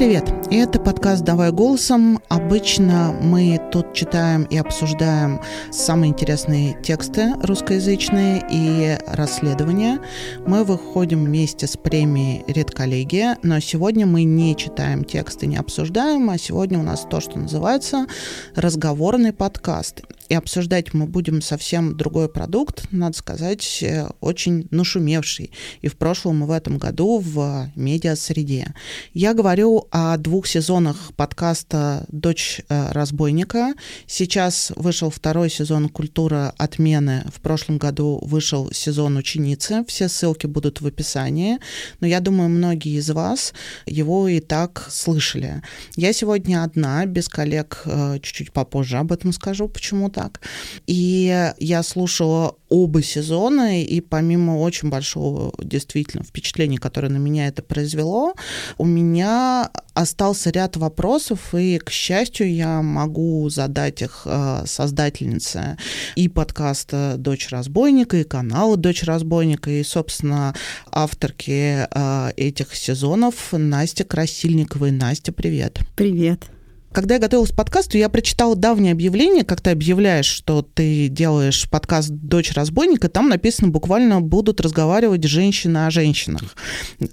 привет! Это подкаст «Давай голосом». Обычно мы тут читаем и обсуждаем самые интересные тексты русскоязычные и расследования. Мы выходим вместе с премией «Редколлегия», но сегодня мы не читаем тексты, не обсуждаем, а сегодня у нас то, что называется разговорный подкаст. И обсуждать мы будем совсем другой продукт, надо сказать, э, очень нашумевший. И в прошлом, и в этом году в медиа-среде. Я говорю о двух сезонах подкаста «Дочь э, разбойника». Сейчас вышел второй сезон «Культура отмены». В прошлом году вышел сезон «Ученицы». Все ссылки будут в описании. Но я думаю, многие из вас его и так слышали. Я сегодня одна, без коллег, э, чуть-чуть попозже об этом скажу, почему-то так. И я слушала оба сезона, и помимо очень большого действительно впечатления, которое на меня это произвело, у меня остался ряд вопросов, и, к счастью, я могу задать их э, создательнице и подкаста «Дочь разбойника», и канала «Дочь разбойника», и, собственно, авторке э, этих сезонов Настя Красильникова. Настя, привет. Привет. Когда я готовилась к подкасту, я прочитала давнее объявление, как ты объявляешь, что ты делаешь подкаст «Дочь разбойника», там написано буквально «будут разговаривать женщины о женщинах»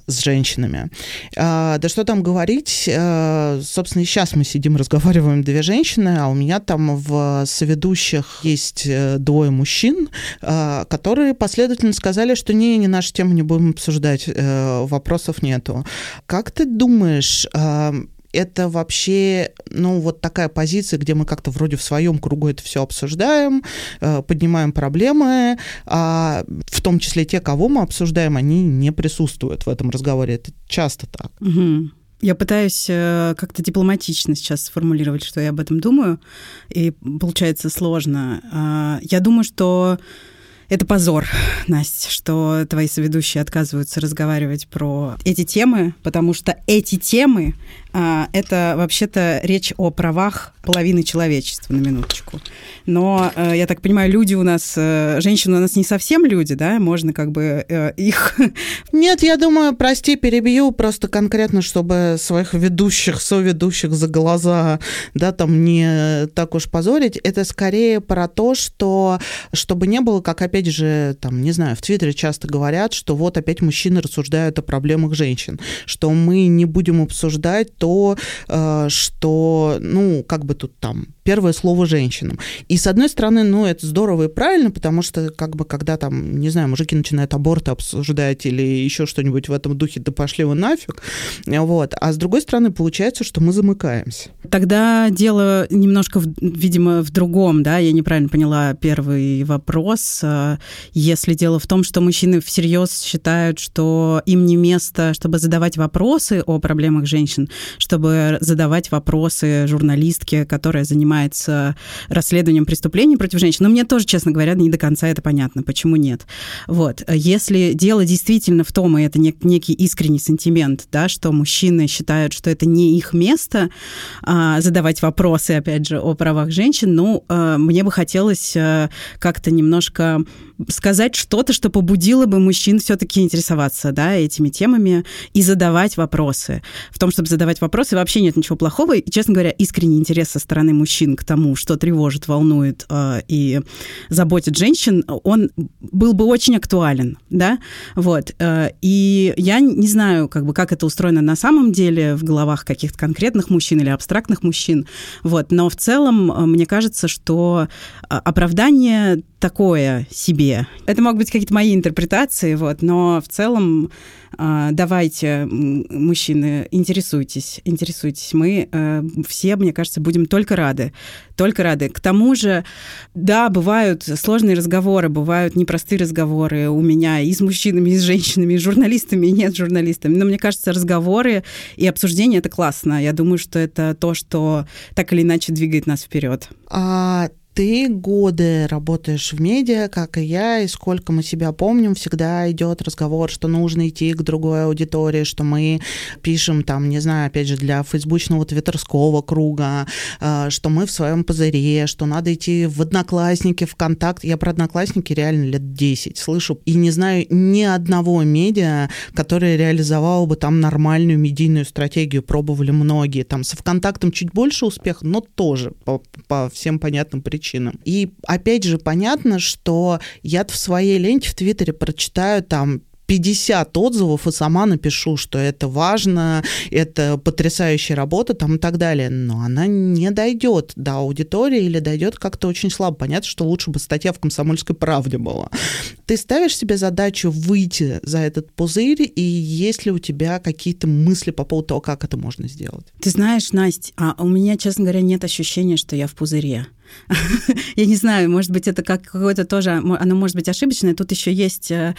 с женщинами. А, да что там говорить, а, собственно, и сейчас мы сидим, разговариваем две женщины, а у меня там в соведущих есть э, двое мужчин, а, которые последовательно сказали, что не, не нашу тему не будем обсуждать, э, вопросов нету. Как ты думаешь, а, это вообще, ну, вот такая позиция, где мы как-то вроде в своем кругу это все обсуждаем, э, поднимаем проблемы, а в том числе те, кого мы обсуждаем, они не присутствуют в этом разговоре. Это часто так. Угу. Я пытаюсь э, как-то дипломатично сейчас сформулировать, что я об этом думаю, и получается сложно. А, я думаю, что это позор, Настя, что твои соведущие отказываются разговаривать про эти темы, потому что эти темы это вообще-то речь о правах половины человечества, на минуточку. Но, э, я так понимаю, люди у нас, э, женщины у нас не совсем люди, да? Можно как бы э, их... Нет, я думаю, прости, перебью, просто конкретно, чтобы своих ведущих, соведущих за глаза, да, там не так уж позорить, это скорее про то, что чтобы не было, как опять же, там, не знаю, в Твиттере часто говорят, что вот опять мужчины рассуждают о проблемах женщин, что мы не будем обсуждать то, что, ну, как бы тут там первое слово женщинам. И с одной стороны, ну, это здорово и правильно, потому что, как бы, когда там, не знаю, мужики начинают аборты обсуждать или еще что-нибудь в этом духе, да пошли вы нафиг, вот. А с другой стороны, получается, что мы замыкаемся. Тогда дело немножко, видимо, в другом, да, я неправильно поняла первый вопрос. Если дело в том, что мужчины всерьез считают, что им не место, чтобы задавать вопросы о проблемах женщин, чтобы задавать вопросы журналистке, которая занимается занимается расследованием преступлений против женщин. Но мне тоже, честно говоря, не до конца это понятно, почему нет. Вот. Если дело действительно в том, и это некий искренний сентимент, да, что мужчины считают, что это не их место а, задавать вопросы, опять же, о правах женщин, ну, а, мне бы хотелось а, как-то немножко сказать что-то, что побудило бы мужчин все-таки интересоваться да, этими темами и задавать вопросы. В том, чтобы задавать вопросы, вообще нет ничего плохого. И, честно говоря, искренний интерес со стороны мужчин к тому, что тревожит, волнует э, и заботит женщин, он был бы очень актуален. Да? Вот. Э, и я не знаю, как, бы, как это устроено на самом деле в головах каких-то конкретных мужчин или абстрактных мужчин. Вот. Но в целом, э, мне кажется, что э, оправдание такое себе. Это могут быть какие-то мои интерпретации, вот, но в целом а, давайте, мужчины, интересуйтесь, интересуйтесь. Мы э, все, мне кажется, будем только рады, только рады. К тому же, да, бывают сложные разговоры, бывают непростые разговоры у меня и с мужчинами, и с женщинами, и с журналистами, и нет журналистами. Но мне кажется, разговоры и обсуждения это классно. Я думаю, что это то, что так или иначе двигает нас вперед. А ты годы работаешь в медиа, как и я, и сколько мы себя помним, всегда идет разговор, что нужно идти к другой аудитории, что мы пишем там, не знаю, опять же, для фейсбучного твиттерского круга, э, что мы в своем пузыре, что надо идти в Одноклассники, ВКонтакт. Я про Одноклассники реально лет 10 слышу и не знаю ни одного медиа, которое реализовало бы там нормальную медийную стратегию. Пробовали многие. Там со ВКонтактом чуть больше успеха, но тоже по, по всем понятным причинам причинам. И опять же понятно, что я в своей ленте в Твиттере прочитаю там 50 отзывов и сама напишу, что это важно, это потрясающая работа там и так далее. Но она не дойдет до аудитории или дойдет как-то очень слабо. Понятно, что лучше бы статья в «Комсомольской правде» была. Ты ставишь себе задачу выйти за этот пузырь, и есть ли у тебя какие-то мысли по поводу того, как это можно сделать? Ты знаешь, Настя, а у меня, честно говоря, нет ощущения, что я в пузыре. Я не знаю, может быть, это как какое-то тоже, оно может быть ошибочное. Тут еще есть э,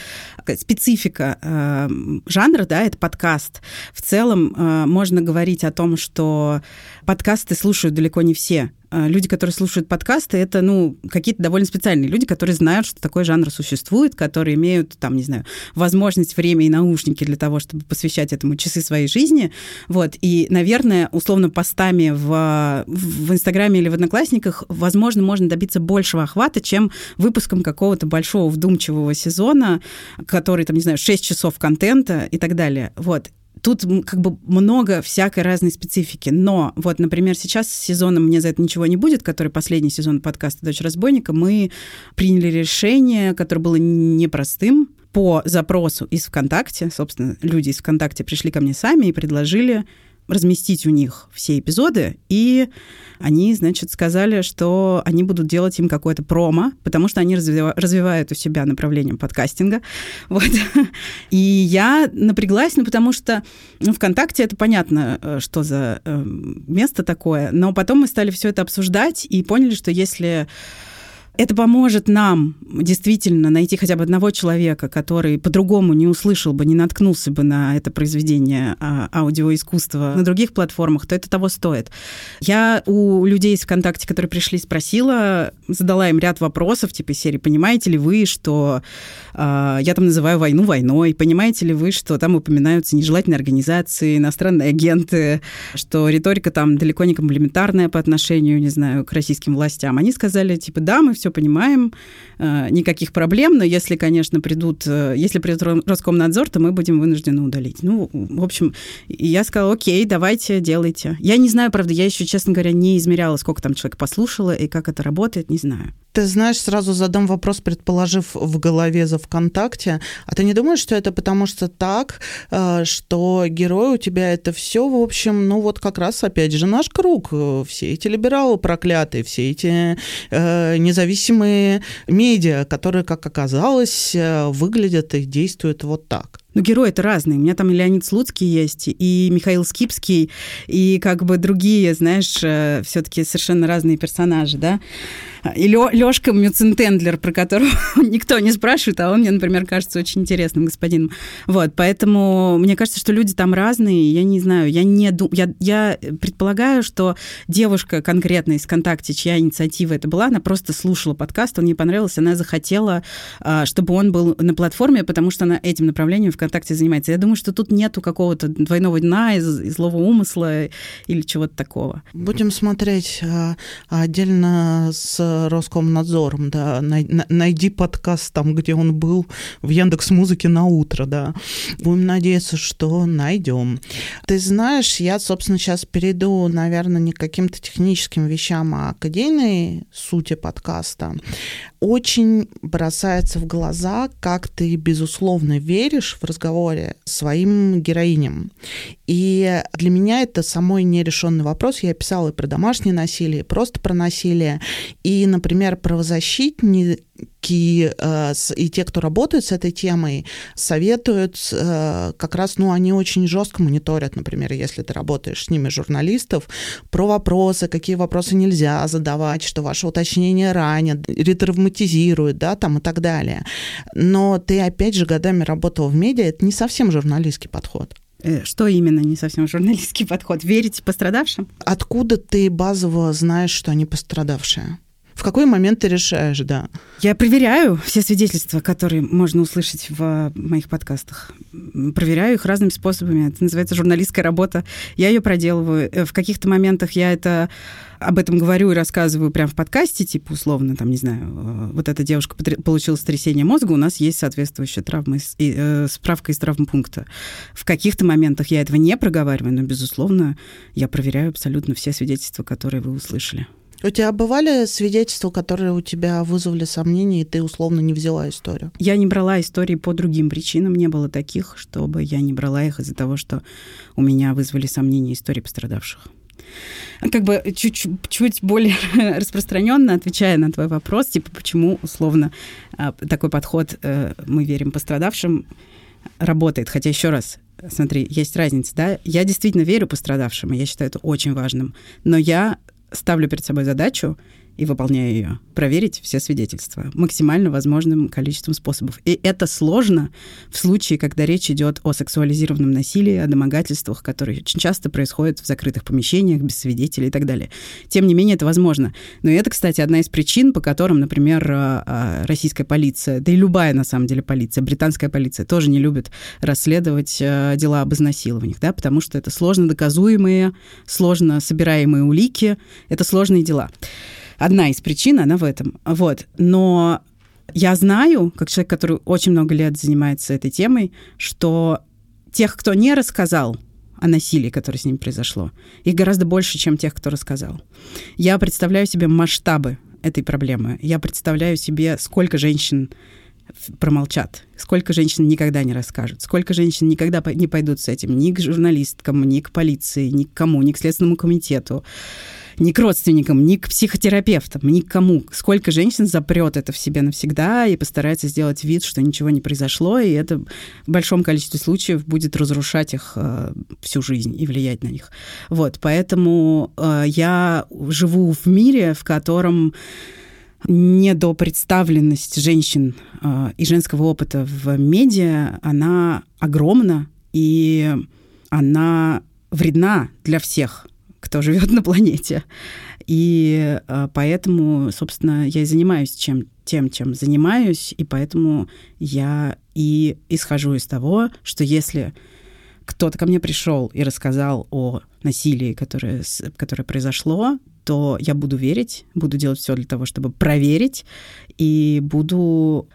специфика э, жанра, да, это подкаст. В целом э, можно говорить о том, что подкасты слушают далеко не все. А, люди, которые слушают подкасты, это, ну, какие-то довольно специальные люди, которые знают, что такой жанр существует, которые имеют, там, не знаю, возможность, время и наушники для того, чтобы посвящать этому часы своей жизни. Вот. И, наверное, условно, постами в, в Инстаграме или в Одноклассниках, возможно, можно добиться большего охвата, чем выпуском какого-то большого вдумчивого сезона, который, там, не знаю, 6 часов контента и так далее. Вот тут как бы много всякой разной специфики. Но вот, например, сейчас с сезоном «Мне за это ничего не будет», который последний сезон подкаста «Дочь разбойника», мы приняли решение, которое было непростым, по запросу из ВКонтакте, собственно, люди из ВКонтакте пришли ко мне сами и предложили разместить у них все эпизоды, и они, значит, сказали, что они будут делать им какое-то промо, потому что они развивают у себя направление подкастинга. Вот. И я напряглась, ну, потому что ну, ВКонтакте это понятно, э, что за э, место такое, но потом мы стали все это обсуждать и поняли, что если это поможет нам действительно найти хотя бы одного человека, который по-другому не услышал бы, не наткнулся бы на это произведение а, аудиоискусства на других платформах, то это того стоит. Я у людей из ВКонтакте, которые пришли, спросила, задала им ряд вопросов, типа серии, понимаете ли вы, что я там называю войну войной, понимаете ли вы, что там упоминаются нежелательные организации, иностранные агенты, что риторика там далеко не комплементарная по отношению, не знаю, к российским властям. Они сказали, типа, да, мы все понимаем, э, никаких проблем, но если, конечно, придут, э, если придет Роскомнадзор, то мы будем вынуждены удалить. Ну, в общем, я сказала, окей, давайте, делайте. Я не знаю, правда, я еще, честно говоря, не измеряла, сколько там человек послушало и как это работает, не знаю. Ты знаешь, сразу задам вопрос, предположив в голове за ВКонтакте. А ты не думаешь, что это потому что так, э, что герой у тебя это все, в общем, ну вот как раз опять же наш круг. Все эти либералы проклятые, все эти э, независимые медиа, которые, как оказалось, э, выглядят и действуют вот так. Ну, герои-то разные. У меня там и Леонид Слуцкий есть, и Михаил Скипский, и как бы другие, знаешь, все-таки совершенно разные персонажи, да. И Лёшка Мюцентендлер, про которого никто не спрашивает, а он мне, например, кажется очень интересным господином. Вот, поэтому мне кажется, что люди там разные, я не знаю, я не думаю, я, я предполагаю, что девушка конкретно из ВКонтакте, чья инициатива это была, она просто слушала подкаст, он ей понравился, она захотела, а, чтобы он был на платформе, потому что она этим направлением ВКонтакте занимается. Я думаю, что тут нету какого-то двойного дна из злого умысла или чего-то такого. Будем смотреть а, отдельно с Роскомнадзором, да, найди подкаст там, где он был, в Яндекс Музыке на утро, да. Будем надеяться, что найдем. Ты знаешь, я, собственно, сейчас перейду, наверное, не к каким-то техническим вещам, а к идейной сути подкаста. Очень бросается в глаза, как ты, безусловно, веришь в разговоре своим героиням. И для меня это самой нерешенный вопрос. Я писала и про домашнее насилие, и просто про насилие. И, например, правозащитники э, и те, кто работают с этой темой, советуют э, как раз, ну, они очень жестко мониторят, например, если ты работаешь с ними, журналистов, про вопросы, какие вопросы нельзя задавать, что ваше уточнение ранят, ретравматизирует, да, там и так далее. Но ты, опять же, годами работал в медиа, это не совсем журналистский подход. Э, что именно не совсем журналистский подход? Верить пострадавшим? Откуда ты базово знаешь, что они пострадавшие? В какой момент ты решаешь, да? Я проверяю все свидетельства, которые можно услышать в моих подкастах. Проверяю их разными способами. Это называется журналистская работа. Я ее проделываю. Э, в каких-то моментах я это об этом говорю и рассказываю прямо в подкасте, типа, условно, там, не знаю, э, вот эта девушка получила сотрясение мозга, у нас есть соответствующая травма, и, э, справка из травмпункта. В каких-то моментах я этого не проговариваю, но, безусловно, я проверяю абсолютно все свидетельства, которые вы услышали. У тебя бывали свидетельства, которые у тебя вызвали сомнения, и ты условно не взяла историю? Я не брала истории по другим причинам. Не было таких, чтобы я не брала их из-за того, что у меня вызвали сомнения истории пострадавших как бы чуть-чуть более распространенно отвечая на твой вопрос, типа почему условно а, такой подход э, мы верим пострадавшим работает. Хотя еще раз, смотри, есть разница, да? Я действительно верю пострадавшим, и я считаю это очень важным. Но я ставлю перед собой задачу и выполняю ее. Проверить все свидетельства максимально возможным количеством способов. И это сложно в случае, когда речь идет о сексуализированном насилии, о домогательствах, которые очень часто происходят в закрытых помещениях, без свидетелей и так далее. Тем не менее, это возможно. Но это, кстати, одна из причин, по которым, например, а, а, российская полиция, да и любая, на самом деле, полиция, британская полиция тоже не любит расследовать а, дела об изнасилованиях, да, потому что это сложно доказуемые, сложно собираемые улики, это сложные дела. Одна из причин, она в этом. Вот. Но я знаю, как человек, который очень много лет занимается этой темой, что тех, кто не рассказал о насилии, которое с ним произошло, их гораздо больше, чем тех, кто рассказал. Я представляю себе масштабы этой проблемы. Я представляю себе, сколько женщин промолчат, сколько женщин никогда не расскажут, сколько женщин никогда не пойдут с этим ни к журналисткам, ни к полиции, ни к кому, ни к Следственному комитету ни к родственникам, ни к психотерапевтам, ни к кому. Сколько женщин запрет это в себе навсегда и постарается сделать вид, что ничего не произошло, и это в большом количестве случаев будет разрушать их э, всю жизнь и влиять на них. Вот, поэтому э, я живу в мире, в котором недопредставленность женщин э, и женского опыта в медиа, она огромна, и она вредна для всех кто живет на планете. И э, поэтому, собственно, я и занимаюсь чем, тем, чем занимаюсь, и поэтому я и исхожу из того, что если кто-то ко мне пришел и рассказал о насилии, которое, которое произошло, то я буду верить, буду делать все для того, чтобы проверить, и буду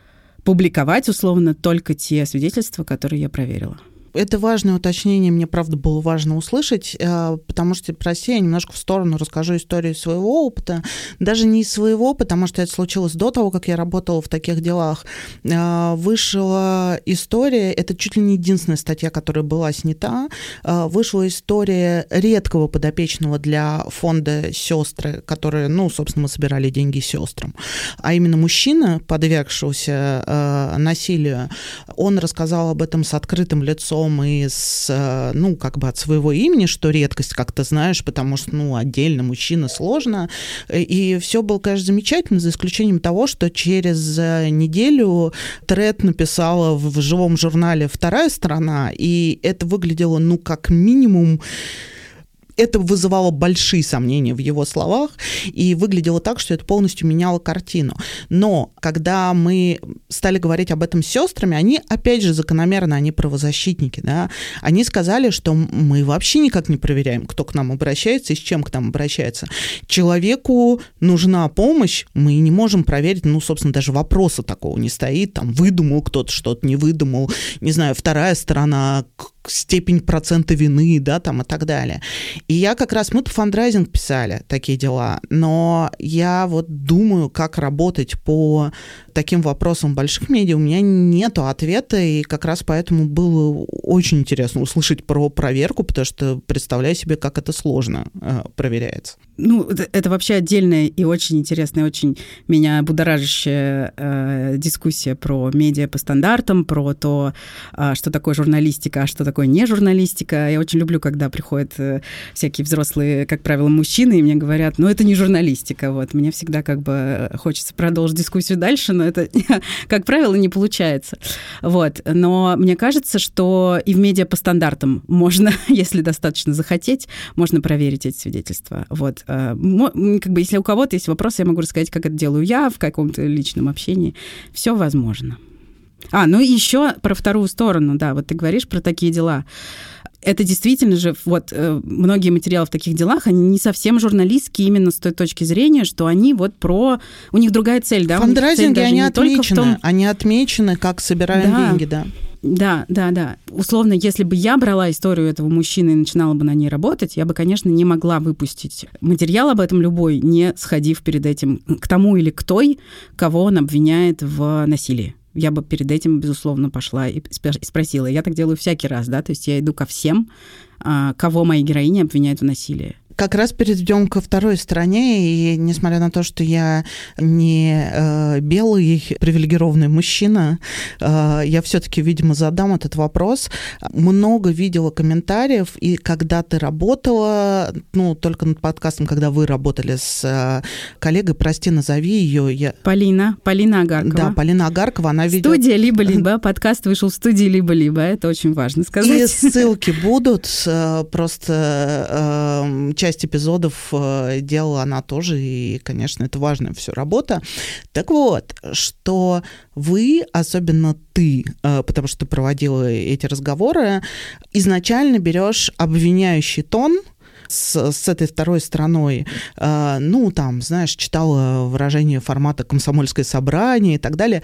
публиковать условно только те свидетельства, которые я проверила это важное уточнение, мне, правда, было важно услышать, э, потому что про я немножко в сторону расскажу историю своего опыта. Даже не своего, потому что это случилось до того, как я работала в таких делах. Э, вышла история, это чуть ли не единственная статья, которая была снята, э, вышла история редкого подопечного для фонда «Сестры», которые, ну, собственно, мы собирали деньги сестрам, а именно мужчина, подвергшегося насилию, он рассказал об этом с открытым лицом, лицом и с, э, ну, как бы от своего имени, что редкость, как то знаешь, потому что, ну, отдельно мужчина сложно. И все было, конечно, замечательно, за исключением того, что через э, неделю Тред написала в живом журнале «Вторая сторона», и это выглядело, ну, как минимум, это вызывало большие сомнения в его словах и выглядело так, что это полностью меняло картину. Но когда мы стали говорить об этом с сестрами, они, опять же, закономерно, они правозащитники, да, они сказали, что мы вообще никак не проверяем, кто к нам обращается и с чем к нам обращается. Человеку нужна помощь, мы не можем проверить, ну, собственно, даже вопроса такого не стоит, там, выдумал кто-то что-то, не выдумал, не знаю, вторая сторона, степень процента вины, да, там и так далее. И я как раз, мы-то фандрайзинг писали, такие дела, но я вот думаю, как работать по таким вопросам больших медиа, у меня нету ответа, и как раз поэтому было очень интересно услышать про проверку, потому что представляю себе, как это сложно э, проверяется. Ну, это вообще отдельная и очень интересная, очень меня будоражащая э, дискуссия про медиа по стандартам, про то, э, что такое журналистика, а что такое не журналистика. Я очень люблю, когда приходят э, всякие взрослые, как правило, мужчины, и мне говорят, ну, это не журналистика. Вот. Мне всегда как бы хочется продолжить дискуссию дальше, но это, как правило, не получается. Вот. Но мне кажется, что и в медиа по стандартам можно, если достаточно захотеть, можно проверить эти свидетельства. Вот. Вот. Как бы, если у кого-то есть вопросы, я могу рассказать, как это делаю я в каком-то личном общении. Все возможно. А, ну и еще про вторую сторону, да, вот ты говоришь про такие дела это действительно же, вот э, многие материалы в таких делах, они не совсем журналистские именно с той точки зрения, что они вот про... У них другая цель, да? Фандрайзинги, они отмечены, том... они отмечены, как собираем да. деньги, да. Да, да, да. Условно, если бы я брала историю этого мужчины и начинала бы на ней работать, я бы, конечно, не могла выпустить материал об этом любой, не сходив перед этим к тому или к той, кого он обвиняет в насилии я бы перед этим, безусловно, пошла и спросила. Я так делаю всякий раз, да, то есть я иду ко всем, а, кого мои героини обвиняют в насилии как раз перейдем ко второй стороне, и несмотря на то, что я не э, белый привилегированный мужчина, э, я все-таки, видимо, задам этот вопрос. Много видела комментариев, и когда ты работала, ну, только над подкастом, когда вы работали с э, коллегой, прости, назови ее. Я... Полина, Полина Агаркова. Да, Полина Агаркова, она видела... Студия «Либо-либо», подкаст вышел в студии «Либо-либо», это очень важно сказать. И ссылки будут, э, просто э, часть эпизодов э, делала она тоже, и, конечно, это важная все работа. Так вот, что вы, особенно ты, э, потому что ты проводила эти разговоры, изначально берешь обвиняющий тон, с, с этой второй стороной, э, ну, там, знаешь, читала выражение формата «комсомольское собрание» и так далее.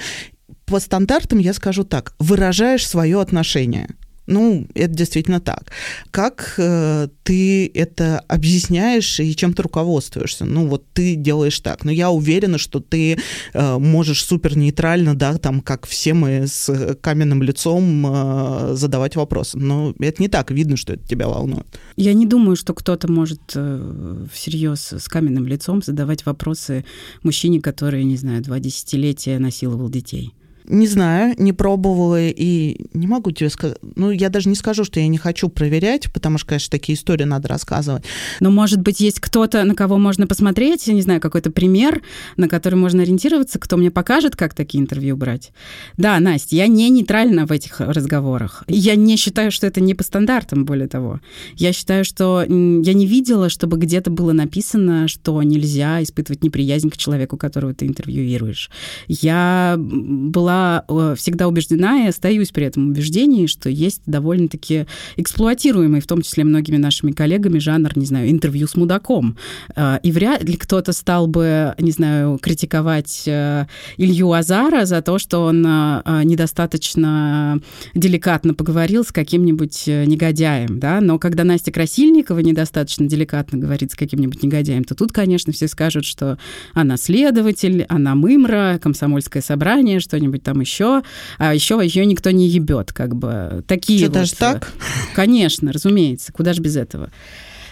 По стандартам я скажу так, выражаешь свое отношение – ну, это действительно так. Как э, ты это объясняешь и чем ты руководствуешься? Ну, вот ты делаешь так. Но я уверена, что ты э, можешь супер нейтрально, да, там, как все мы с каменным лицом э, задавать вопросы. Но это не так. Видно, что это тебя волнует. Я не думаю, что кто-то может э, всерьез с каменным лицом задавать вопросы мужчине, который, не знаю, два десятилетия насиловал детей. Не знаю, не пробовала и не могу тебе сказать. Ну, я даже не скажу, что я не хочу проверять, потому что, конечно, такие истории надо рассказывать. Но, может быть, есть кто-то, на кого можно посмотреть, я не знаю, какой-то пример, на который можно ориентироваться, кто мне покажет, как такие интервью брать. Да, Настя, я не нейтральна в этих разговорах. Я не считаю, что это не по стандартам, более того. Я считаю, что я не видела, чтобы где-то было написано, что нельзя испытывать неприязнь к человеку, которого ты интервьюируешь. Я была Э, всегда убеждена и остаюсь при этом убеждении, что есть довольно-таки эксплуатируемый, в том числе многими нашими коллегами, жанр, не знаю, интервью с мудаком. Э, и вряд ли кто-то стал бы, не знаю, критиковать э, Илью Азара за то, что он недостаточно деликатно поговорил с каким-нибудь негодяем, да, но когда Настя Красильникова недостаточно деликатно говорит с каким-нибудь негодяем, то тут, конечно, все скажут, что она следователь, она мымра, комсомольское собрание, что-нибудь там еще, а еще ее никто не ебет, как бы. Такие Это вот, же так? Конечно, разумеется, куда же без этого.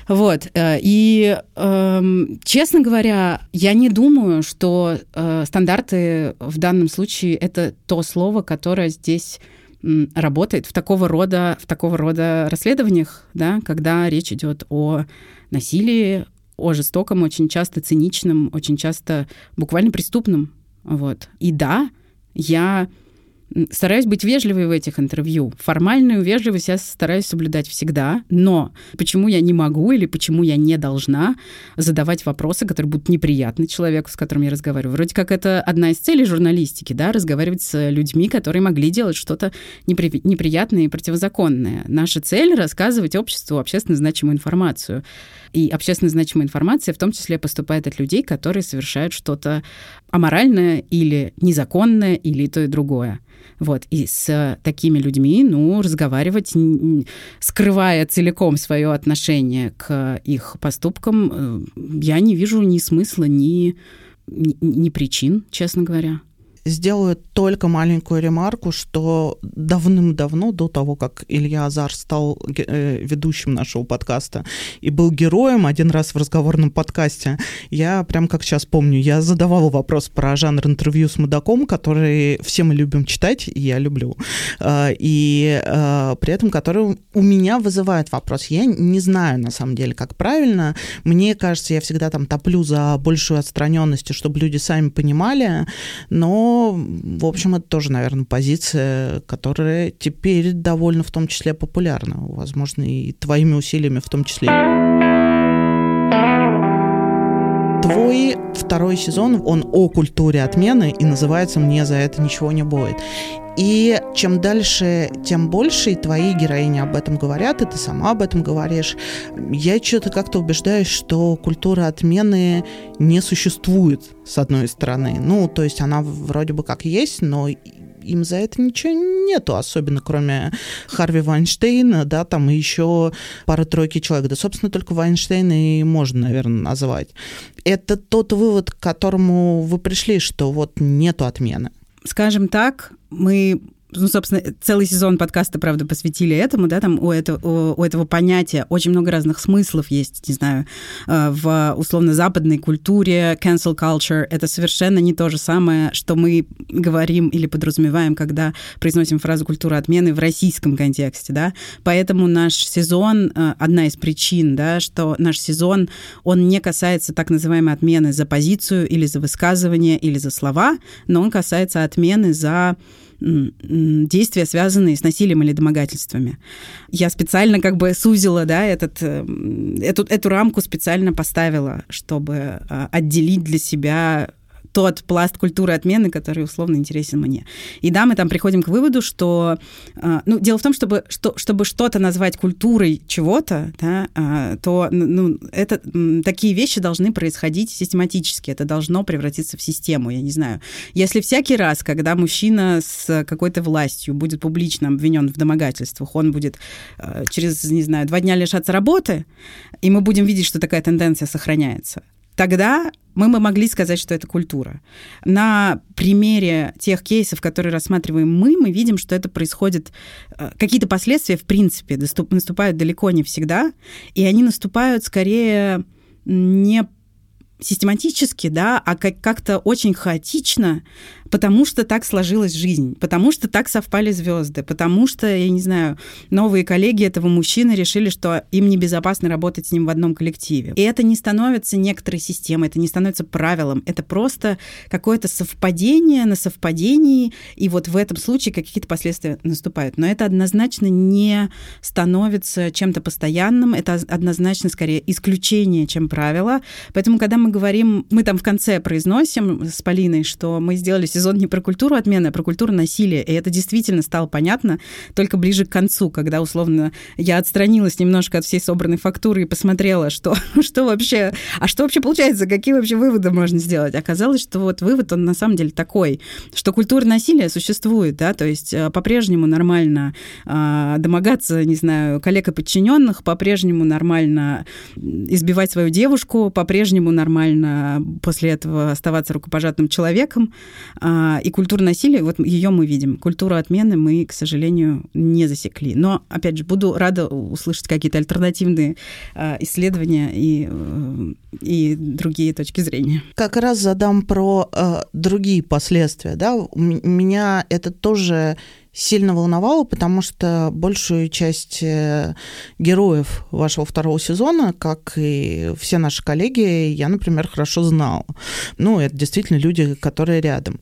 Вот. Э, и, эм, честно говоря, я не думаю, что э, стандарты в данном случае это то слово, которое здесь работает в такого рода, в такого рода расследованиях, да, когда речь идет о насилии, о жестоком, очень часто циничном, очень часто буквально преступном. Вот. И да, я стараюсь быть вежливой в этих интервью. Формальную вежливость я стараюсь соблюдать всегда, но почему я не могу или почему я не должна задавать вопросы, которые будут неприятны человеку, с которым я разговариваю. Вроде как это одна из целей журналистики, да, разговаривать с людьми, которые могли делать что-то непри... неприятное и противозаконное. Наша цель — рассказывать обществу общественно значимую информацию. И общественно значимая информация в том числе поступает от людей, которые совершают что-то аморальное или незаконное, или то и другое. Вот. И с такими людьми, ну, разговаривать, скрывая целиком свое отношение к их поступкам, э, я не вижу ни смысла, ни, ни, ни причин, честно говоря сделаю только маленькую ремарку, что давным-давно, до того, как Илья Азар стал э, ведущим нашего подкаста и был героем один раз в разговорном подкасте, я прям как сейчас помню, я задавала вопрос про жанр интервью с мудаком, который все мы любим читать, и я люблю, э, и э, при этом который у меня вызывает вопрос. Я не знаю, на самом деле, как правильно. Мне кажется, я всегда там топлю за большую отстраненность, чтобы люди сами понимали, в общем, это тоже, наверное, позиция, которая теперь довольно в том числе популярна, возможно, и твоими усилиями в том числе. Твой второй сезон, он о культуре отмены и называется «Мне за это ничего не будет». И чем дальше, тем больше и твои героини об этом говорят, и ты сама об этом говоришь. Я что-то как-то убеждаюсь, что культура отмены не существует, с одной стороны. Ну, то есть она вроде бы как есть, но им за это ничего нету, особенно кроме Харви Вайнштейна, да, там еще пара-тройки человек. Да, собственно, только Вайнштейна и можно, наверное, назвать. Это тот вывод, к которому вы пришли, что вот нету отмены. Скажем так, мы ну, собственно, целый сезон подкаста, правда, посвятили этому, да, там у этого, у этого понятия очень много разных смыслов есть, не знаю, э, в условно-западной культуре cancel culture. Это совершенно не то же самое, что мы говорим или подразумеваем, когда произносим фразу «культура отмены» в российском контексте, да. Поэтому наш сезон, э, одна из причин, да, что наш сезон, он не касается так называемой отмены за позицию или за высказывание или за слова, но он касается отмены за действия, связанные с насилием или домогательствами. Я специально как бы сузила, да, этот, э, эту, эту рамку специально поставила, чтобы э, отделить для себя тот пласт культуры отмены, который условно интересен мне. И да, мы там приходим к выводу, что... А, ну, дело в том, чтобы, что, чтобы что-то назвать культурой чего-то, да, а, то ну, это, такие вещи должны происходить систематически. Это должно превратиться в систему, я не знаю. Если всякий раз, когда мужчина с какой-то властью будет публично обвинен в домогательствах, он будет а, через, не знаю, два дня лишаться работы, и мы будем видеть, что такая тенденция сохраняется, тогда мы бы могли сказать, что это культура. На примере тех кейсов, которые рассматриваем мы, мы видим, что это происходит, э, какие-то последствия, в принципе, наступают далеко не всегда, и они наступают скорее не систематически, да, а как- как-то очень хаотично, потому что так сложилась жизнь, потому что так совпали звезды, потому что, я не знаю, новые коллеги этого мужчины решили, что им небезопасно работать с ним в одном коллективе. И это не становится некоторой системой, это не становится правилом, это просто какое-то совпадение на совпадении, и вот в этом случае какие-то последствия наступают. Но это однозначно не становится чем-то постоянным, это однозначно скорее исключение, чем правило. Поэтому, когда мы говорим, мы там в конце произносим с Полиной, что мы сделали сезон не про культуру отмены, а про культуру насилия. И это действительно стало понятно только ближе к концу, когда, условно, я отстранилась немножко от всей собранной фактуры и посмотрела, что, что вообще, а что вообще получается, какие вообще выводы можно сделать. Оказалось, что вот вывод, он на самом деле такой, что культура насилия существует, да, то есть э, по-прежнему нормально э, домогаться, не знаю, коллег и подчиненных, по-прежнему нормально избивать свою девушку, по-прежнему нормально после этого оставаться рукопожатным человеком, а, и культура насилия, вот ее мы видим. Культуру отмены мы, к сожалению, не засекли. Но, опять же, буду рада услышать какие-то альтернативные а, исследования и, э, и другие точки зрения. Как раз задам про э, другие последствия. Да? У меня это тоже сильно волновало, потому что большую часть э, героев вашего второго сезона, как и все наши коллеги, я, например, хорошо знал. Ну, это действительно люди, которые рядом.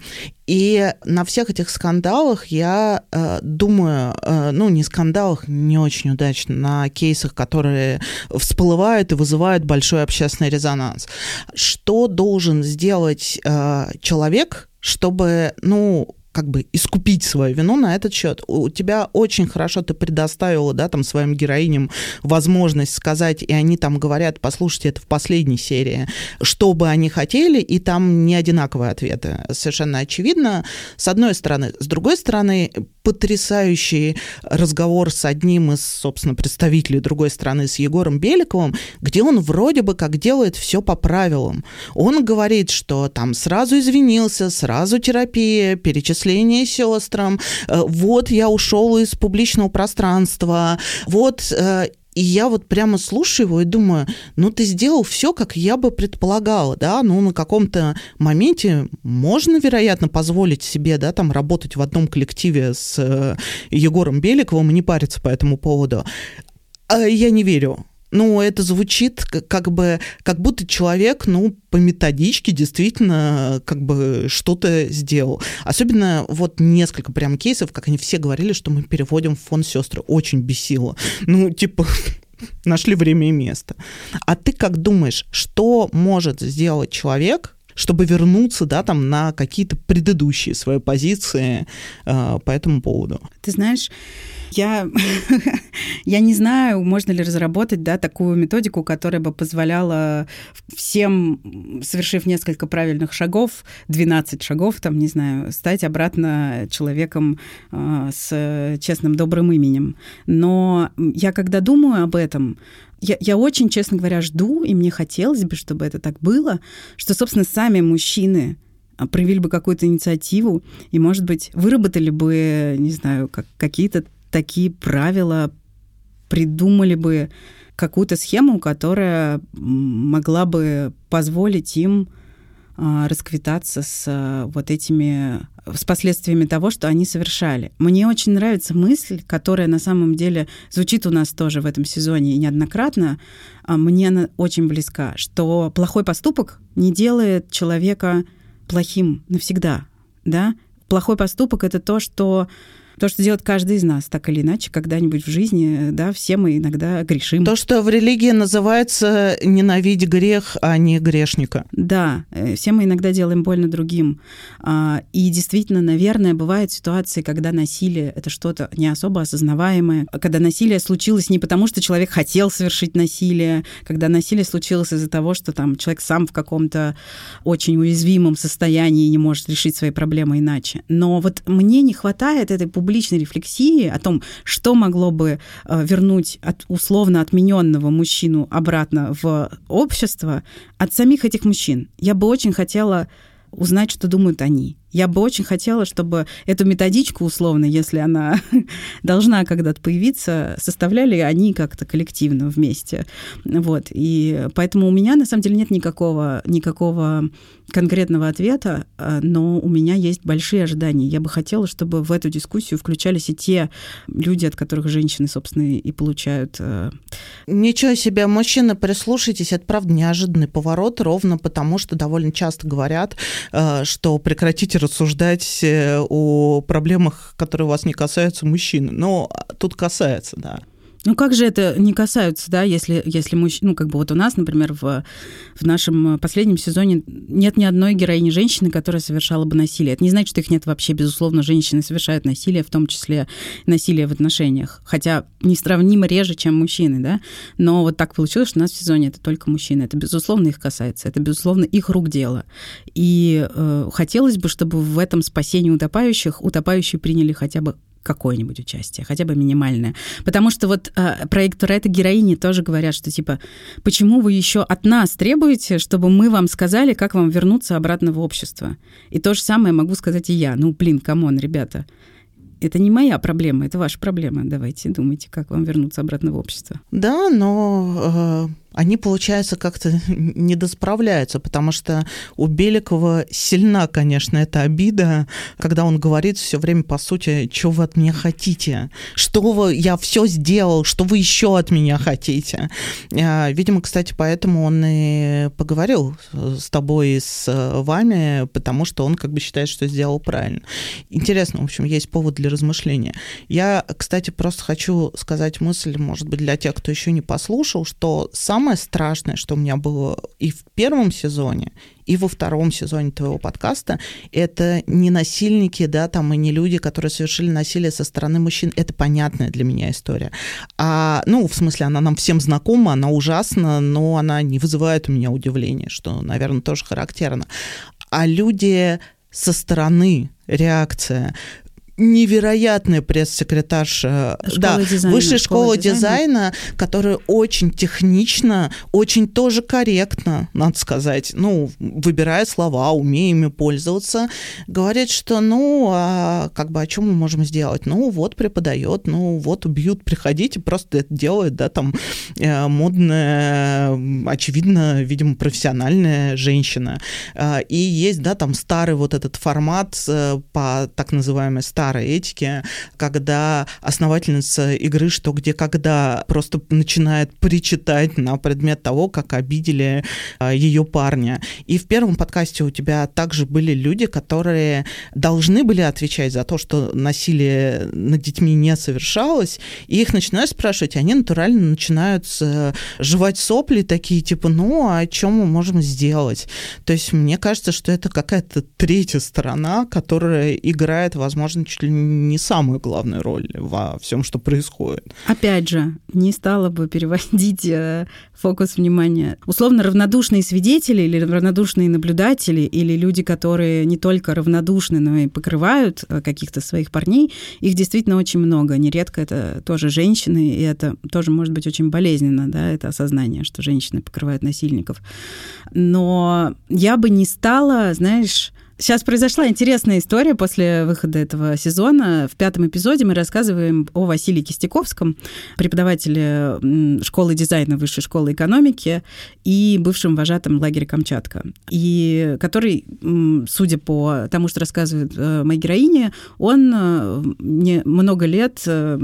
И на всех этих скандалах я э, думаю, э, ну, не скандалах, не очень удачно, на кейсах, которые всплывают и вызывают большой общественный резонанс. Что должен сделать э, человек, чтобы, ну, как бы искупить свою вину на этот счет. У тебя очень хорошо ты предоставила, да, там своим героиням возможность сказать, и они там говорят, послушайте, это в последней серии, что бы они хотели, и там не одинаковые ответы. Совершенно очевидно, с одной стороны. С другой стороны, потрясающий разговор с одним из, собственно, представителей другой страны, с Егором Беликовым, где он вроде бы как делает все по правилам. Он говорит, что там сразу извинился, сразу терапия, перечисление сестрам, э, вот я ушел из публичного пространства, вот э, и я вот прямо слушаю его и думаю, ну ты сделал все, как я бы предполагала, да, ну на каком-то моменте можно, вероятно, позволить себе, да, там работать в одном коллективе с э, Егором Беликовым и не париться по этому поводу. А я не верю. Ну, это звучит как бы, как будто человек, ну, по методичке действительно как бы что-то сделал. Особенно вот несколько прям кейсов, как они все говорили, что мы переводим в фонд сестры. Очень бесило. Ну, типа, нашли время и место. А ты как думаешь, что может сделать человек, чтобы вернуться, да, там, на какие-то предыдущие свои позиции э, по этому поводу? Ты знаешь, я, я не знаю, можно ли разработать да, такую методику, которая бы позволяла всем, совершив несколько правильных шагов, 12 шагов, там, не знаю, стать обратно человеком э, с честным, добрым именем. Но я когда думаю об этом, я, я очень, честно говоря, жду, и мне хотелось бы, чтобы это так было, что, собственно, сами мужчины проявили бы какую-то инициативу и, может быть, выработали бы, не знаю, как, какие-то такие правила, придумали бы какую-то схему, которая могла бы позволить им а, расквитаться с а, вот этими с последствиями того, что они совершали. Мне очень нравится мысль, которая на самом деле звучит у нас тоже в этом сезоне неоднократно. А, мне она очень близка, что плохой поступок не делает человека плохим навсегда, да? Плохой поступок это то, что то, что делает каждый из нас, так или иначе, когда-нибудь в жизни, да, все мы иногда грешим. То, что в религии называется «ненавидь грех, а не грешника». Да, э, все мы иногда делаем больно другим. А, и действительно, наверное, бывают ситуации, когда насилие — это что-то не особо осознаваемое, когда насилие случилось не потому, что человек хотел совершить насилие, когда насилие случилось из-за того, что там человек сам в каком-то очень уязвимом состоянии не может решить свои проблемы иначе. Но вот мне не хватает этой публичной рефлексии о том, что могло бы э, вернуть от условно отмененного мужчину обратно в общество от самих этих мужчин. Я бы очень хотела узнать, что думают они. Я бы очень хотела, чтобы эту методичку, условно, если она должна когда-то появиться, составляли они как-то коллективно вместе. Вот. И поэтому у меня, на самом деле, нет никакого, никакого конкретного ответа, а, но у меня есть большие ожидания. Я бы хотела, чтобы в эту дискуссию включались и те люди, от которых женщины, собственно, и получают. Э, Ничего себе, мужчины, прислушайтесь, это правда неожиданный поворот, ровно потому, что довольно часто говорят, э, что прекратите рассуждать э, о проблемах, которые вас не касаются мужчин. Но тут касается, да. Ну как же это не касаются, да, если, если мужч... ну как бы вот у нас, например, в, в нашем последнем сезоне нет ни одной героини женщины, которая совершала бы насилие. Это не значит, что их нет вообще. Безусловно, женщины совершают насилие, в том числе насилие в отношениях. Хотя несравнимо реже, чем мужчины, да. Но вот так получилось, что у нас в сезоне это только мужчины. Это, безусловно, их касается. Это, безусловно, их рук дело. И э, хотелось бы, чтобы в этом спасении утопающих утопающие приняли хотя бы какое-нибудь участие, хотя бы минимальное. Потому что вот э, проект Туретта героини тоже говорят, что типа, почему вы еще от нас требуете, чтобы мы вам сказали, как вам вернуться обратно в общество? И то же самое могу сказать и я. Ну, блин, come on, ребята. Это не моя проблема, это ваша проблема. Давайте думайте, как вам вернуться обратно в общество. Да, но э, они, получается, как-то не досправляются, потому что у Беликова сильна, конечно, эта обида, когда он говорит все время, по сути, что вы от меня хотите, что вы, я все сделал, что вы еще от меня хотите. А, видимо, кстати, поэтому он и поговорил с тобой и с вами, потому что он как бы считает, что сделал правильно. Интересно, в общем, есть повод для размышления. Я, кстати, просто хочу сказать мысль, может быть, для тех, кто еще не послушал, что сам самое страшное, что у меня было и в первом сезоне, и во втором сезоне твоего подкаста, это не насильники, да, там, и не люди, которые совершили насилие со стороны мужчин. Это понятная для меня история. А, ну, в смысле, она нам всем знакома, она ужасна, но она не вызывает у меня удивления, что, наверное, тоже характерно. А люди со стороны реакция, невероятная пресс-секретарша школа да, дизайна, высшей школы дизайна, дизайна, которая очень технично, очень тоже корректно, надо сказать, ну, выбирая слова, умея ими пользоваться, говорит, что, ну, а как бы, о чем мы можем сделать? Ну, вот преподает, ну, вот убьют, приходите, просто это делает, да, там, э, модная, очевидно, видимо, профессиональная женщина. Э, и есть, да, там, старый вот этот формат э, по так называемой старой старой этики, когда основательница игры «Что, где, когда» просто начинает причитать на предмет того, как обидели а, ее парня. И в первом подкасте у тебя также были люди, которые должны были отвечать за то, что насилие над детьми не совершалось, и их начинают спрашивать, они натурально начинают э, жевать сопли такие, типа, ну, а чем мы можем сделать? То есть мне кажется, что это какая-то третья сторона, которая играет, возможно, чуть ли не самую главную роль во всем, что происходит. Опять же, не стала бы переводить э, фокус внимания. Условно равнодушные свидетели или равнодушные наблюдатели или люди, которые не только равнодушны, но и покрывают э, каких-то своих парней, их действительно очень много. Нередко это тоже женщины, и это тоже может быть очень болезненно, да, это осознание, что женщины покрывают насильников. Но я бы не стала, знаешь, Сейчас произошла интересная история после выхода этого сезона. В пятом эпизоде мы рассказываем о Василии Кистяковском, преподавателе школы дизайна Высшей школы экономики и бывшем вожатом лагеря Камчатка. И который, судя по тому, что рассказывает э, моя героиня, он э, много лет э,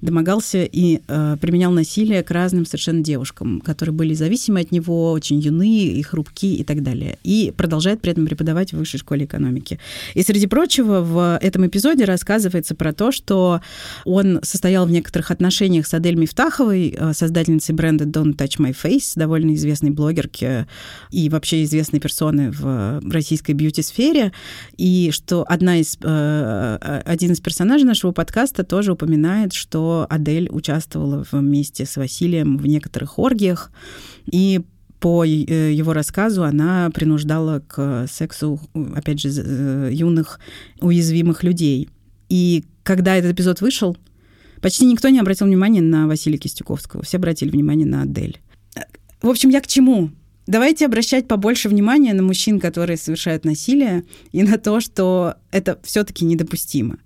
домогался и применял насилие к разным совершенно девушкам, которые были зависимы от него, очень юны и хрупки и так далее. И продолжает при этом преподавать в высшей школе экономики. И, среди прочего, в этом эпизоде рассказывается про то, что он состоял в некоторых отношениях с Адель Мифтаховой, э, создательницей бренда Don't Touch My Face, довольно известной блогерки и вообще известной персоны в российской бьюти-сфере, и что одна из, э, один из персонажей нашего подкаста тоже упоминает, что Адель участвовала вместе с Василием в некоторых оргиях, и по э, его рассказу она принуждала к сексу, опять же, э, юных уязвимых людей. И когда этот эпизод вышел, почти никто не обратил внимания на Василия Кистюковского. Все обратили внимание на Адель. В общем, я к чему? Давайте обращать побольше внимания на мужчин, которые совершают насилие, и на то, что это все-таки недопустимо.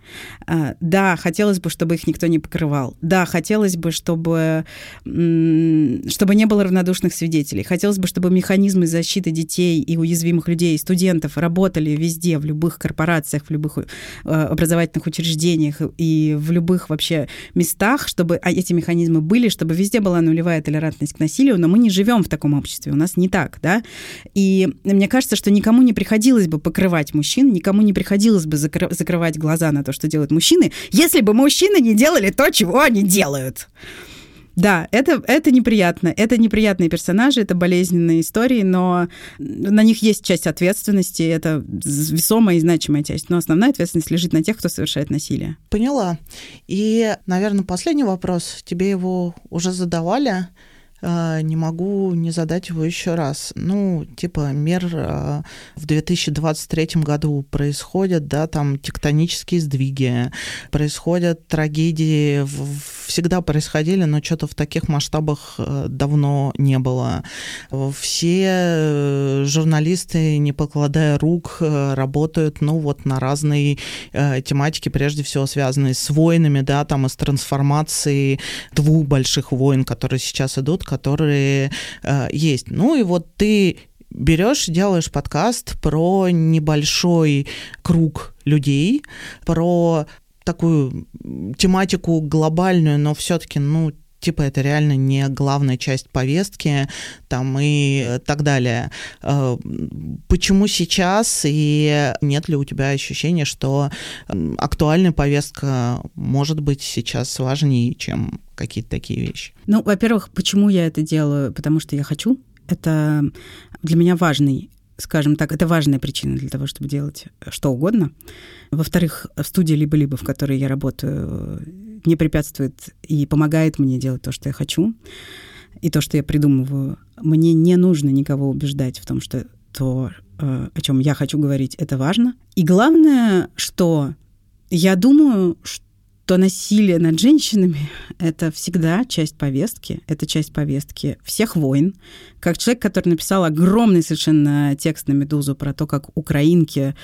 А, да, хотелось бы, чтобы их никто не покрывал. Да, хотелось бы, чтобы, чтобы не было равнодушных свидетелей. Хотелось бы, чтобы механизмы защиты детей и уязвимых людей, студентов работали везде, в любых корпорациях, в любых э, образовательных учреждениях и в любых вообще местах, чтобы а, эти механизмы были, чтобы везде была нулевая толерантность к насилию, но мы не живем в таком обществе, у нас не так, да. И мне кажется, что никому не приходилось бы покрывать мужчин, никому не приходилось бы закры- закрывать глаза на то, что делают мужчины, если бы мужчины не делали то, чего они делают. Да, это, это неприятно. Это неприятные персонажи, это болезненные истории, но на них есть часть ответственности, это весомая и значимая часть. Но основная ответственность лежит на тех, кто совершает насилие. Поняла. И, наверное, последний вопрос. Тебе его уже задавали. А, не могу не задать его еще раз. Ну, типа, мир а, в 2023 году происходят, да, там тектонические сдвиги, происходят трагедии, всегда происходили, но что-то в таких масштабах э, давно не было. Все э, журналисты, не покладая рук, э, работают, ну, вот на разные тематики, прежде всего связанные с войнами, да, там, и с трансформацией двух больших войн, которые сейчас идут, которые э, есть. Ну и вот ты берешь, делаешь подкаст про небольшой круг людей, про такую тематику глобальную, но все-таки, ну, типа это реально не главная часть повестки, там и так далее. Э, почему сейчас и нет ли у тебя ощущения, что актуальная повестка может быть сейчас важнее, чем какие-то такие вещи? Ну, во-первых, почему я это делаю? Потому что я хочу. Это для меня важный скажем так, это важная причина для того, чтобы делать что угодно. Во-вторых, в студии либо-либо, в которой я работаю, не препятствует и помогает мне делать то, что я хочу, и то, что я придумываю. Мне не нужно никого убеждать в том, что то, э, о чем я хочу говорить, это важно. И главное, что я думаю, что то насилие над женщинами — это всегда часть повестки, это часть повестки всех войн. Как человек, который написал огромный совершенно текст на «Медузу» про то, как украинки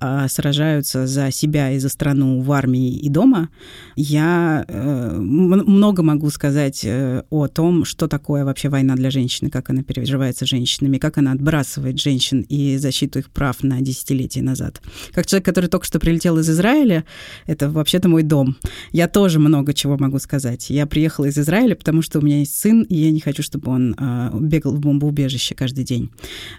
э, сражаются за себя и за страну в армии и дома, я э, много могу сказать э, о том, что такое вообще война для женщины, как она переживается женщинами, как она отбрасывает женщин и защиту их прав на десятилетия назад. Как человек, который только что прилетел из Израиля, это вообще-то мой дом. Я тоже много чего могу сказать. Я приехала из Израиля, потому что у меня есть сын, и я не хочу, чтобы он э, бегал в бомбоубежище каждый день.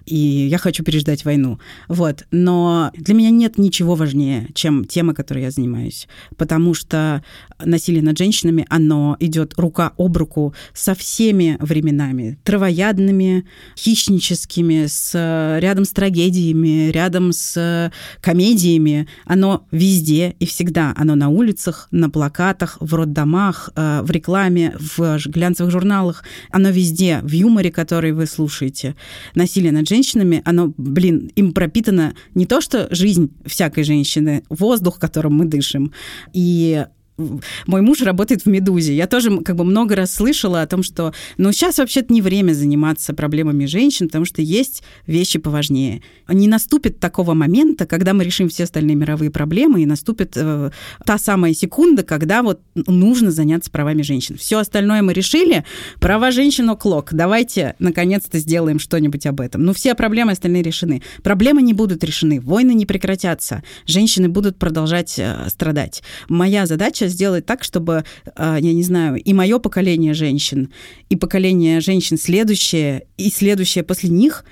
И я хочу переждать войну. Вот. Но для меня нет ничего важнее, чем тема, которой я занимаюсь. Потому что насилие над женщинами, оно идет рука об руку со всеми временами. Травоядными, хищническими, с, рядом с трагедиями, рядом с комедиями. Оно везде и всегда. Оно на улицах, на плакатах, в роддомах, э, в рекламе, в глянцевых журналах. Оно везде, в юморе, который вы слушаете. Насилие над женщинами, оно, блин, им пропитано не то, что жизнь всякой женщины, воздух, которым мы дышим, и мой муж работает в «Медузе». Я тоже как бы много раз слышала о том, что ну, сейчас вообще-то не время заниматься проблемами женщин, потому что есть вещи поважнее. Не наступит такого момента, когда мы решим все остальные мировые проблемы, и наступит э, та самая секунда, когда вот нужно заняться правами женщин. Все остальное мы решили, права женщин оклок. Давайте, наконец-то, сделаем что-нибудь об этом. Ну, все проблемы остальные решены. Проблемы не будут решены, войны не прекратятся, женщины будут продолжать э, страдать. Моя задача задача сделать так, чтобы, а, я не знаю, и мое поколение женщин, и поколение женщин следующее, и следующее после них,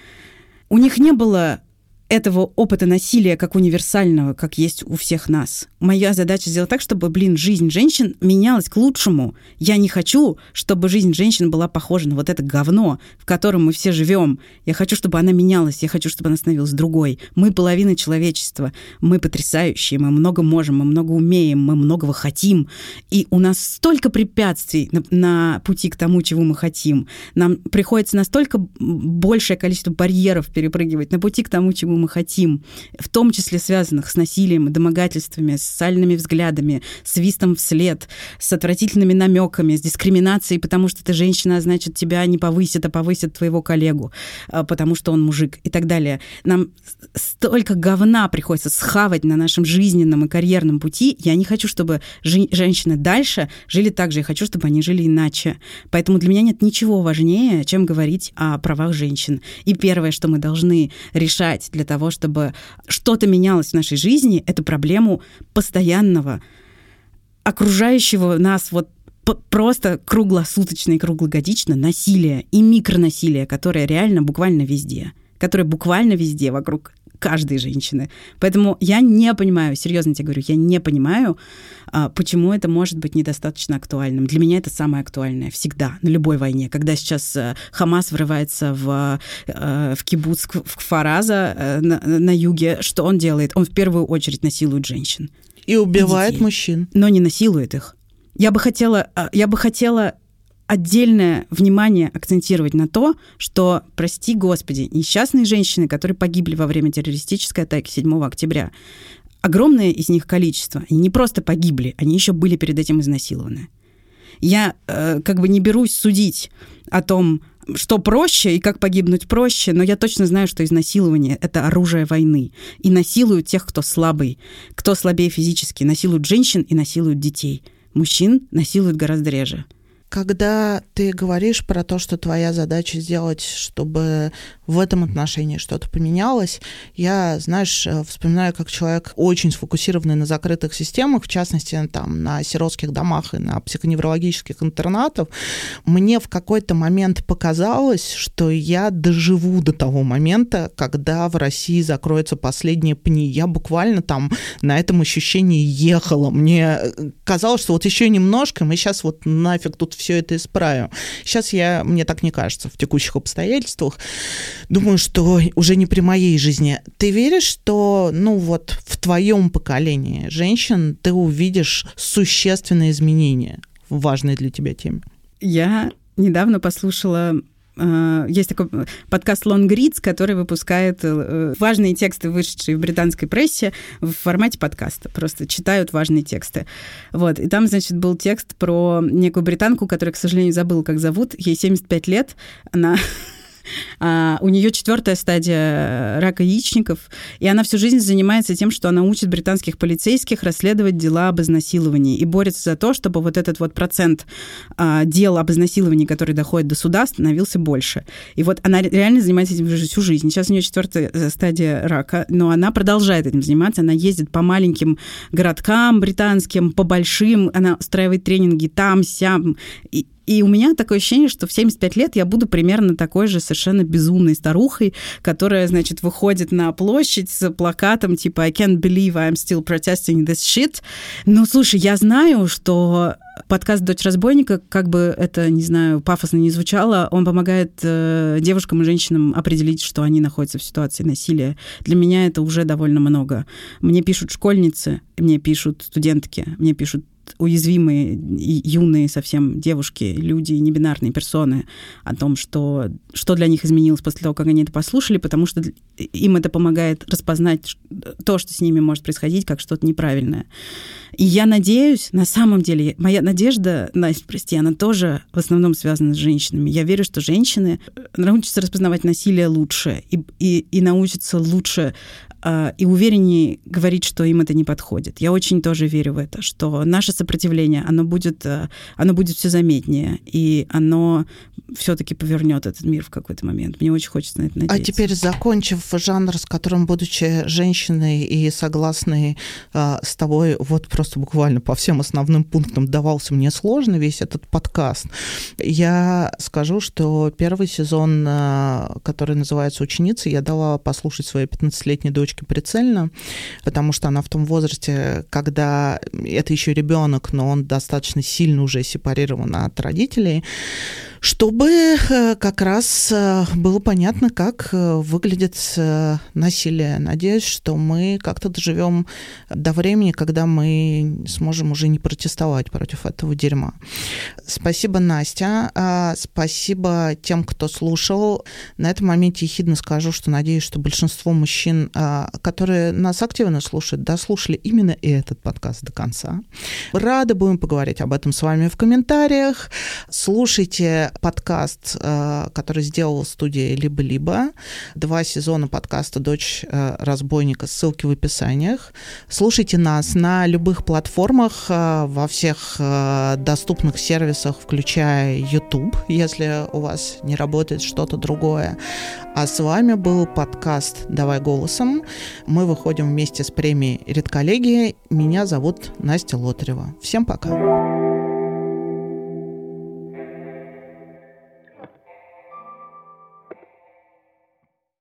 у них не было этого опыта насилия как универсального, как есть у всех нас. Моя задача сделать так, чтобы, блин, жизнь женщин менялась к лучшему. Я не хочу, чтобы жизнь женщин была похожа на вот это говно, в котором мы все живем. Я хочу, чтобы она менялась, я хочу, чтобы она становилась другой. Мы половина человечества, мы потрясающие, мы много можем, мы много умеем, мы многого хотим. И у нас столько препятствий на, на пути к тому, чего мы хотим. Нам приходится настолько большее количество барьеров перепрыгивать на пути к тому, чему чего мы хотим, в том числе связанных с насилием, домогательствами, с социальными взглядами, свистом вслед, с отвратительными намеками, с дискриминацией, потому что ты женщина, а значит, тебя не повысят, а повысят твоего коллегу, а, потому что он мужик и так далее. Нам столько говна приходится схавать на нашем жизненном и карьерном пути. Я не хочу, чтобы женщины дальше жили так же. Я хочу, чтобы они жили иначе. Поэтому для меня нет ничего важнее, чем говорить о правах женщин. И первое, что мы должны решать для того, чтобы что-то менялось в нашей жизни, это проблему постоянного окружающего нас вот просто круглосуточно и круглогодично насилие и микронасилие, которое реально буквально везде, которое буквально везде вокруг каждой женщины. Поэтому я не понимаю, серьезно тебе говорю, я не понимаю, а, почему это может быть недостаточно актуальным. Для меня это самое актуальное всегда, на любой войне. Когда сейчас э, Хамас врывается в, э, в кибуц, в Фараза э, на, на юге, что он делает? Он в первую очередь насилует женщин. И убивает и мужчин. Но не насилует их. Я бы хотела, я бы хотела отдельное внимание акцентировать на то, что, прости господи, несчастные женщины, которые погибли во время террористической атаки 7 октября, огромное из них количество, они не просто погибли, они еще были перед этим изнасилованы. Я э, как бы не берусь судить о том, что проще и как погибнуть проще, но я точно знаю, что изнасилование — это оружие войны. И насилуют тех, кто слабый, кто слабее физически, насилуют женщин и насилуют детей. Мужчин насилуют гораздо реже. Когда ты говоришь про то, что твоя задача сделать, чтобы в этом отношении что-то поменялось, я, знаешь, э, вспоминаю, как человек очень сфокусированный на закрытых системах, в частности, там, на сиротских домах и на психоневрологических интернатах, мне в какой-то момент показалось, что я доживу до того момента, когда в России закроются последние пни. Я буквально там на этом ощущении ехала. Мне э, казалось, что вот еще немножко, мы сейчас вот нафиг тут все это исправим. Сейчас я, мне так не кажется, в текущих обстоятельствах. Думаю, что уже не при моей жизни. Ты веришь, что, ну вот, в твоем поколении женщин ты увидишь существенные изменения в важной для тебя теме? Я недавно послушала есть такой подкаст Long Reads, который выпускает э, важные тексты, вышедшие в британской прессе, в формате подкаста. Просто читают важные тексты. Вот. И там, значит, был текст про некую британку, которая, к сожалению, забыла, как зовут. Ей 75 лет. Она А, у нее четвертая стадия рака яичников, и она всю жизнь занимается тем, что она учит британских полицейских расследовать дела об изнасиловании и борется за то, чтобы вот этот вот процент а, дел об изнасиловании, который доходит до суда, становился больше. И вот она реально занимается этим всю жизнь. Сейчас у нее четвертая э, стадия рака, но она продолжает этим заниматься. Она ездит по маленьким городкам британским, по большим, она устраивает тренинги там, сям. И, и у меня такое ощущение, что в 75 лет я буду примерно такой же совершенно безумной старухой, которая, значит, выходит на площадь с плакатом типа «I can't believe I'm still protesting this shit». Ну, слушай, я знаю, что подкаст «Дочь разбойника», как бы это, не знаю, пафосно не звучало, он помогает э, девушкам и женщинам определить, что они находятся в ситуации насилия. Для меня это уже довольно много. Мне пишут школьницы, мне пишут студентки, мне пишут уязвимые, юные совсем девушки, люди, небинарные персоны, о том, что, что для них изменилось после того, как они это послушали, потому что им это помогает распознать то, что с ними может происходить, как что-то неправильное. И я надеюсь, на самом деле, моя надежда, Настя, прости, она тоже в основном связана с женщинами. Я верю, что женщины научатся распознавать насилие лучше и, и, и научатся лучше и увереннее говорить, что им это не подходит. Я очень тоже верю в это, что наше сопротивление, оно будет, э, оно будет все заметнее, и оно все-таки повернет этот мир в какой-то момент. Мне очень хочется на это надеяться. А теперь, закончив жанр, с которым, будучи женщиной и согласной э, с тобой, вот просто буквально по всем основным пунктам давался мне сложно весь этот подкаст, я скажу, что первый сезон, э, который называется «Ученица», я дала послушать своей 15-летней дочке прицельно, потому что она в том возрасте, когда это еще ребенок, но он достаточно сильно уже сепарирован от родителей, чтобы э, как раз э, было понятно, как э, выглядит насилие. Надеюсь, что мы как-то доживем до времени, когда мы сможем уже не протестовать против этого дерьма. Спасибо, Настя. А, спасибо тем, кто слушал. На этом моменте ехидно скажу, что надеюсь, что большинство мужчин, а, которые нас активно слушают, дослушали именно этот подкаст до конца. Рады будем поговорить об этом с вами в комментариях. Слушайте подкаст, э, который сделала студия «Либо-либо». Два сезона подкаста «Дочь э, разбойника». Ссылки в описаниях. Слушайте нас на любых платформах, э, во всех доступных сервисах, включая YouTube, если у вас не работает что-то другое. А с вами был подкаст «Давай голосом». Мы выходим вместе с премией «Редколлегия». Меня зовут Настя Лотарева. Всем пока.